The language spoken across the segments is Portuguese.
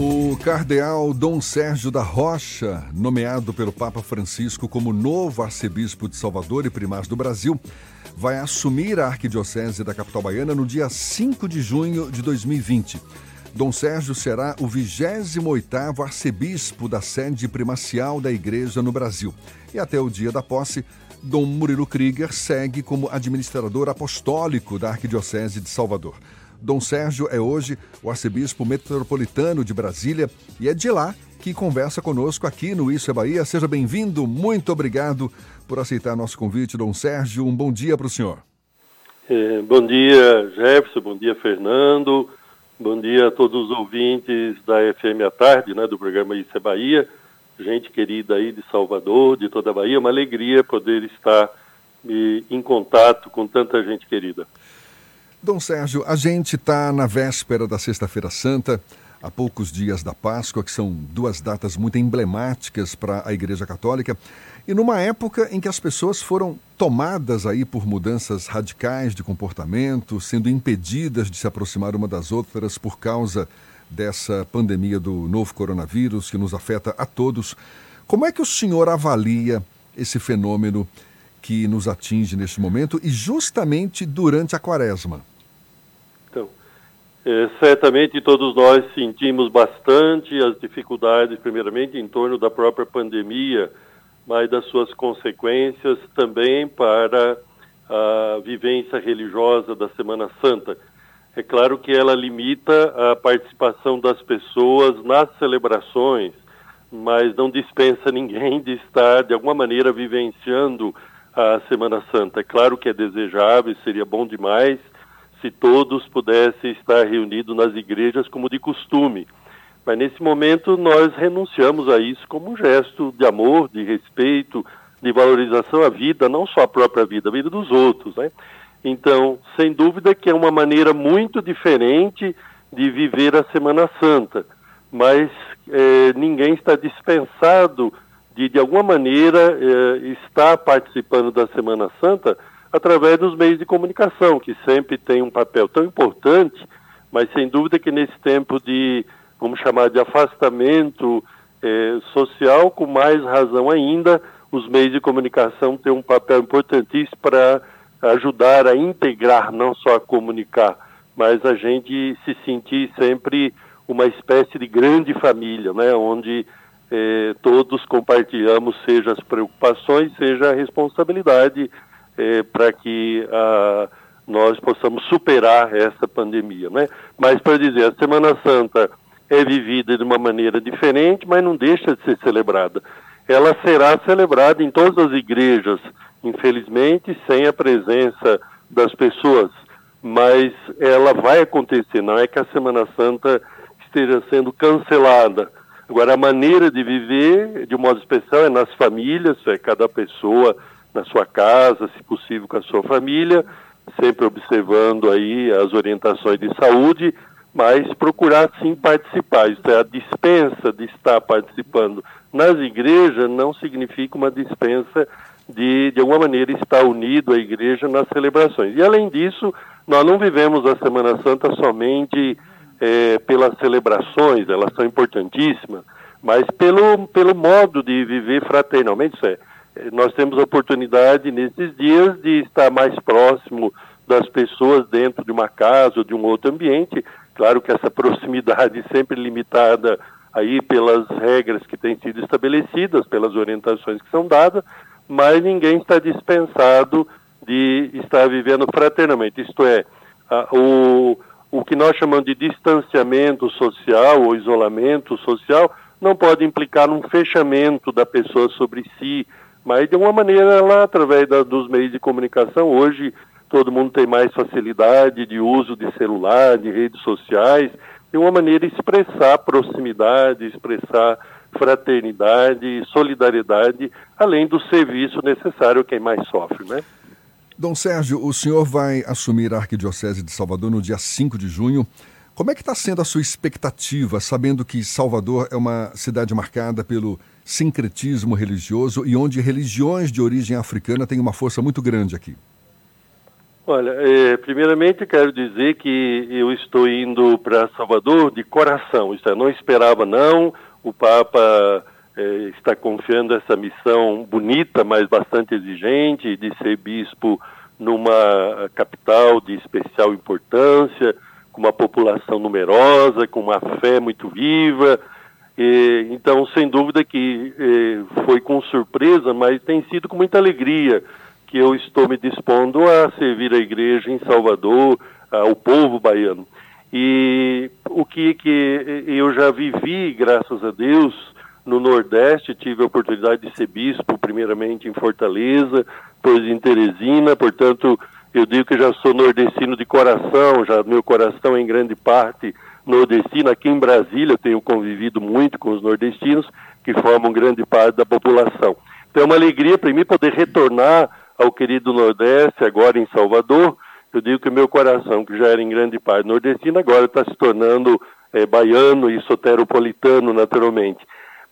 O cardeal Dom Sérgio da Rocha, nomeado pelo Papa Francisco como novo arcebispo de Salvador e primaz do Brasil, vai assumir a arquidiocese da capital baiana no dia 5 de junho de 2020. Dom Sérgio será o 28º arcebispo da sede primacial da igreja no Brasil. E até o dia da posse, Dom Murilo Krieger segue como administrador apostólico da arquidiocese de Salvador. Dom Sérgio é hoje o arcebispo metropolitano de Brasília e é de lá que conversa conosco aqui no Isso é Bahia. Seja bem-vindo, muito obrigado por aceitar nosso convite, Dom Sérgio. Um bom dia para o senhor. É, bom dia, Jefferson, bom dia, Fernando, bom dia a todos os ouvintes da FM à tarde, né, do programa Isso é Bahia. Gente querida aí de Salvador, de toda a Bahia, uma alegria poder estar em contato com tanta gente querida. Dom Sérgio, a gente está na véspera da Sexta-feira Santa, há poucos dias da Páscoa, que são duas datas muito emblemáticas para a Igreja Católica, e numa época em que as pessoas foram tomadas aí por mudanças radicais de comportamento, sendo impedidas de se aproximar uma das outras por causa dessa pandemia do novo coronavírus que nos afeta a todos. Como é que o senhor avalia esse fenômeno que nos atinge neste momento e justamente durante a quaresma? É, certamente todos nós sentimos bastante as dificuldades, primeiramente em torno da própria pandemia, mas das suas consequências também para a vivência religiosa da Semana Santa. É claro que ela limita a participação das pessoas nas celebrações, mas não dispensa ninguém de estar, de alguma maneira, vivenciando a Semana Santa. É claro que é desejável, seria bom demais se todos pudessem estar reunidos nas igrejas como de costume. Mas nesse momento nós renunciamos a isso como um gesto de amor, de respeito, de valorização à vida, não só a própria vida, a vida dos outros. Né? Então, sem dúvida que é uma maneira muito diferente de viver a Semana Santa, mas é, ninguém está dispensado de, de alguma maneira, eh, estar participando da Semana Santa através dos meios de comunicação, que sempre tem um papel tão importante, mas sem dúvida que nesse tempo de, vamos chamar de afastamento eh, social, com mais razão ainda, os meios de comunicação têm um papel importantíssimo para ajudar a integrar, não só a comunicar, mas a gente se sentir sempre uma espécie de grande família, né, onde eh, todos compartilhamos, seja as preocupações, seja a responsabilidade eh, para que ah, nós possamos superar essa pandemia. Né? Mas para dizer, a Semana Santa é vivida de uma maneira diferente, mas não deixa de ser celebrada. Ela será celebrada em todas as igrejas, infelizmente, sem a presença das pessoas, mas ela vai acontecer, não é que a Semana Santa esteja sendo cancelada, Agora, a maneira de viver, de um modo especial, é nas famílias, é cada pessoa na sua casa, se possível com a sua família, sempre observando aí as orientações de saúde, mas procurar sim participar. Isso é, a dispensa de estar participando nas igrejas não significa uma dispensa de, de alguma maneira, estar unido à igreja nas celebrações. E, além disso, nós não vivemos a Semana Santa somente é, pelas celebrações, elas são importantíssimas, mas pelo, pelo modo de viver fraternalmente. Isso é, nós temos a oportunidade nesses dias de estar mais próximo das pessoas dentro de uma casa ou de um outro ambiente. Claro que essa proximidade sempre limitada aí pelas regras que têm sido estabelecidas, pelas orientações que são dadas, mas ninguém está dispensado de estar vivendo fraternamente. Isto é, a, o, o que nós chamamos de distanciamento social ou isolamento social não pode implicar num fechamento da pessoa sobre si, mas de uma maneira ela, através da, dos meios de comunicação, hoje todo mundo tem mais facilidade de uso de celular, de redes sociais, de uma maneira expressar proximidade, expressar fraternidade, solidariedade, além do serviço necessário a quem mais sofre, né? Dom Sérgio, o senhor vai assumir a Arquidiocese de Salvador no dia 5 de junho. Como é que está sendo a sua expectativa, sabendo que Salvador é uma cidade marcada pelo sincretismo religioso e onde religiões de origem africana têm uma força muito grande aqui? Olha, é, primeiramente quero dizer que eu estou indo para Salvador de coração. Isso é, não esperava não. O Papa é, está confiando essa missão bonita, mas bastante exigente, de ser bispo numa capital de especial importância, com uma população numerosa, com uma fé muito viva. E, então, sem dúvida que é, foi com surpresa, mas tem sido com muita alegria que eu estou me dispondo a servir a igreja em Salvador, ao povo baiano. E o que, que eu já vivi, graças a Deus, no Nordeste, tive a oportunidade de ser bispo, primeiramente em Fortaleza, depois em Teresina, portanto, eu digo que já sou nordestino de coração, já meu coração é em grande parte nordestino. Aqui em Brasília eu tenho convivido muito com os nordestinos, que formam grande parte da população. Então é uma alegria para mim poder retornar ao querido Nordeste, agora em Salvador. Eu digo que meu coração, que já era em grande parte nordestino, agora está se tornando é, baiano e soteropolitano, naturalmente.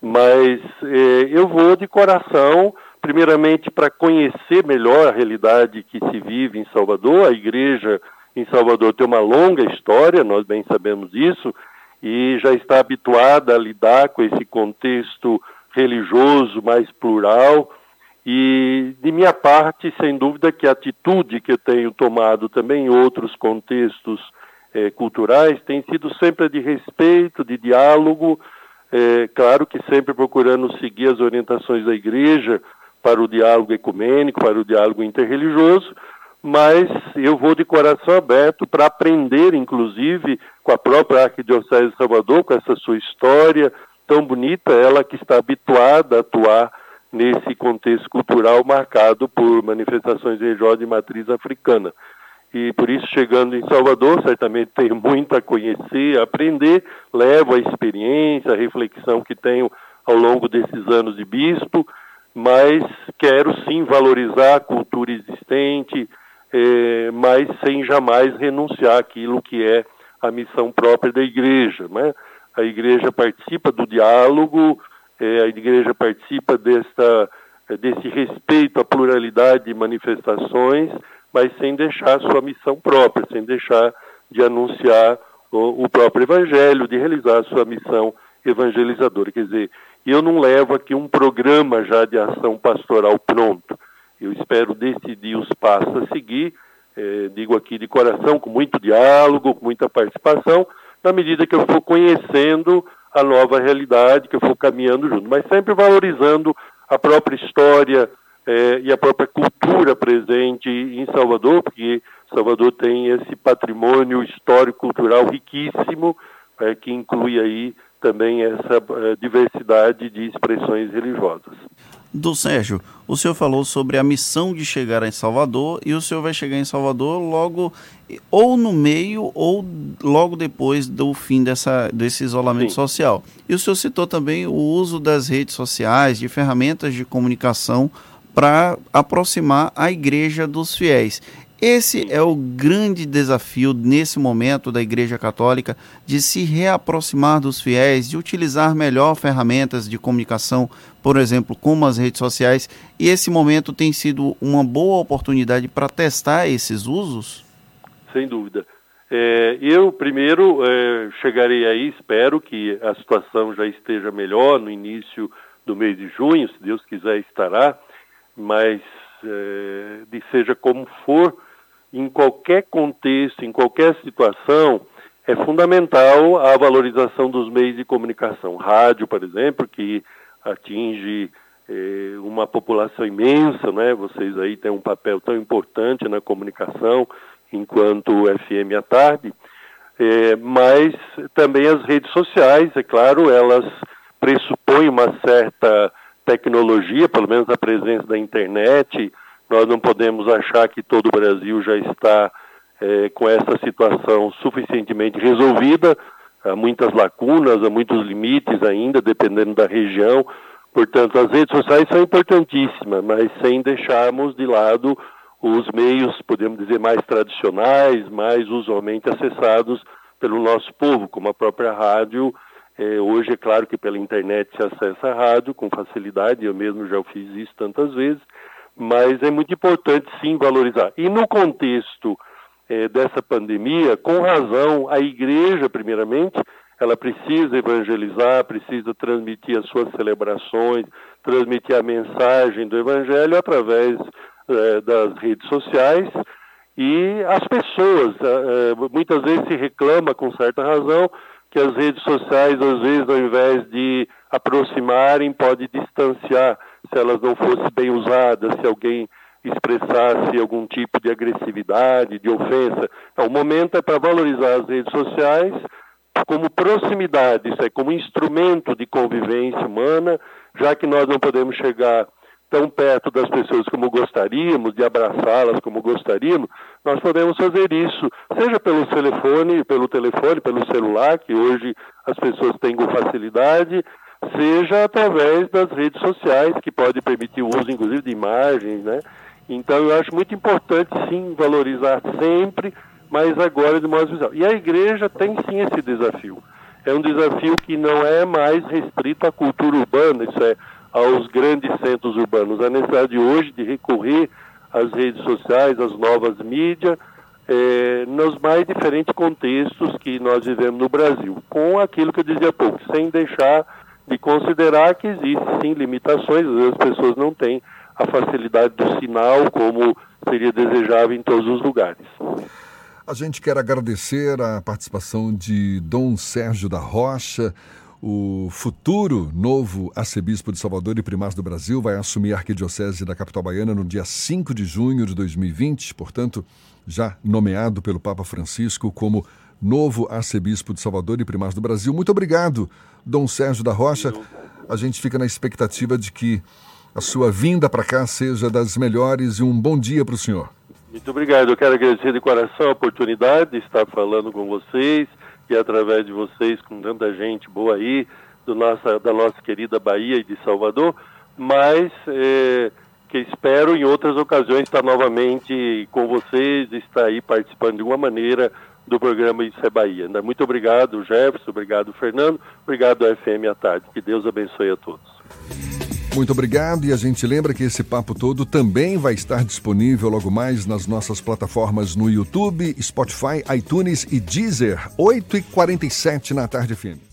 Mas é, eu vou de coração, primeiramente para conhecer melhor a realidade que se vive em Salvador. A igreja em Salvador tem uma longa história, nós bem sabemos isso, e já está habituada a lidar com esse contexto religioso mais plural e, de minha parte, sem dúvida que a atitude que eu tenho tomado também em outros contextos eh, culturais tem sido sempre de respeito, de diálogo, eh, claro que sempre procurando seguir as orientações da igreja para o diálogo ecumênico, para o diálogo interreligioso, mas eu vou de coração aberto para aprender, inclusive, com a própria Arquidiocese de Salvador, com essa sua história tão bonita, ela que está habituada a atuar nesse contexto cultural marcado por manifestações religiosas de matriz africana. E por isso, chegando em Salvador, certamente tenho muito a conhecer, a aprender, levo a experiência, a reflexão que tenho ao longo desses anos de bispo, mas quero sim valorizar a cultura existente, eh, mas sem jamais renunciar àquilo que é a missão própria da igreja. Né? A igreja participa do diálogo, é, a igreja participa desta, desse respeito à pluralidade de manifestações, mas sem deixar sua missão própria, sem deixar de anunciar o, o próprio evangelho, de realizar sua missão evangelizadora. Quer dizer, eu não levo aqui um programa já de ação pastoral pronto. Eu espero decidir os passos a seguir, é, digo aqui de coração, com muito diálogo, com muita participação, na medida que eu for conhecendo a nova realidade que eu for caminhando junto, mas sempre valorizando a própria história é, e a própria cultura presente em Salvador, porque Salvador tem esse patrimônio histórico-cultural riquíssimo, é, que inclui aí também essa é, diversidade de expressões religiosas do Sérgio, o senhor falou sobre a missão de chegar em Salvador e o senhor vai chegar em Salvador logo ou no meio ou logo depois do fim dessa, desse isolamento Sim. social. E o senhor citou também o uso das redes sociais, de ferramentas de comunicação para aproximar a igreja dos fiéis. Esse é o grande desafio nesse momento da Igreja Católica de se reaproximar dos fiéis, de utilizar melhor ferramentas de comunicação, por exemplo, como as redes sociais. E esse momento tem sido uma boa oportunidade para testar esses usos? Sem dúvida. É, eu, primeiro, é, chegarei aí, espero que a situação já esteja melhor no início do mês de junho, se Deus quiser estará, mas é, seja como for, em qualquer contexto, em qualquer situação, é fundamental a valorização dos meios de comunicação. Rádio, por exemplo, que atinge eh, uma população imensa, né? Vocês aí têm um papel tão importante na comunicação, enquanto FM à tarde. Eh, mas também as redes sociais, é claro, elas pressupõem uma certa tecnologia, pelo menos a presença da internet, nós não podemos achar que todo o Brasil já está é, com essa situação suficientemente resolvida. Há muitas lacunas, há muitos limites ainda, dependendo da região. Portanto, as redes sociais são importantíssimas, mas sem deixarmos de lado os meios, podemos dizer, mais tradicionais, mais usualmente acessados pelo nosso povo, como a própria rádio. É, hoje, é claro que pela internet se acessa a rádio com facilidade, eu mesmo já fiz isso tantas vezes, mas é muito importante sim valorizar. E no contexto é, dessa pandemia, com razão, a igreja, primeiramente, ela precisa evangelizar, precisa transmitir as suas celebrações, transmitir a mensagem do evangelho através é, das redes sociais. E as pessoas, é, muitas vezes se reclama com certa razão que as redes sociais, às vezes, ao invés de aproximarem, pode distanciar se elas não fossem bem usadas, se alguém expressasse algum tipo de agressividade, de ofensa. Então, o momento é para valorizar as redes sociais como proximidade, isso é, como instrumento de convivência humana, já que nós não podemos chegar tão perto das pessoas como gostaríamos, de abraçá-las como gostaríamos, nós podemos fazer isso, seja pelo telefone, pelo telefone, pelo celular, que hoje as pessoas têm com facilidade, seja através das redes sociais, que pode permitir o uso, inclusive, de imagens, né? Então, eu acho muito importante, sim, valorizar sempre, mas agora de modo visual. E a igreja tem, sim, esse desafio. É um desafio que não é mais restrito à cultura urbana, isso é, aos grandes centros urbanos. A necessidade hoje de recorrer às redes sociais, às novas mídias, é, nos mais diferentes contextos que nós vivemos no Brasil, com aquilo que eu dizia há pouco, sem deixar de considerar que existem sim limitações, as pessoas não têm a facilidade do sinal como seria desejável em todos os lugares. A gente quer agradecer a participação de Dom Sérgio da Rocha. O futuro novo arcebispo de Salvador e primaz do Brasil vai assumir a arquidiocese da capital baiana no dia 5 de junho de 2020, portanto, já nomeado pelo Papa Francisco como novo arcebispo de Salvador e primaz do Brasil. Muito obrigado, Dom Sérgio da Rocha. A gente fica na expectativa de que a sua vinda para cá seja das melhores e um bom dia para o senhor. Muito obrigado. Eu quero agradecer de coração a oportunidade de estar falando com vocês e através de vocês com tanta gente boa aí do nossa, da nossa querida Bahia e de Salvador, mas é, que espero em outras ocasiões estar novamente com vocês, estar aí participando de uma maneira do programa Isso é Bahia. Muito obrigado, Jefferson, obrigado, Fernando, obrigado, FM à tarde. Que Deus abençoe a todos. Muito obrigado e a gente lembra que esse papo todo também vai estar disponível logo mais nas nossas plataformas no YouTube, Spotify, iTunes e Deezer, 8h47 na tarde firme.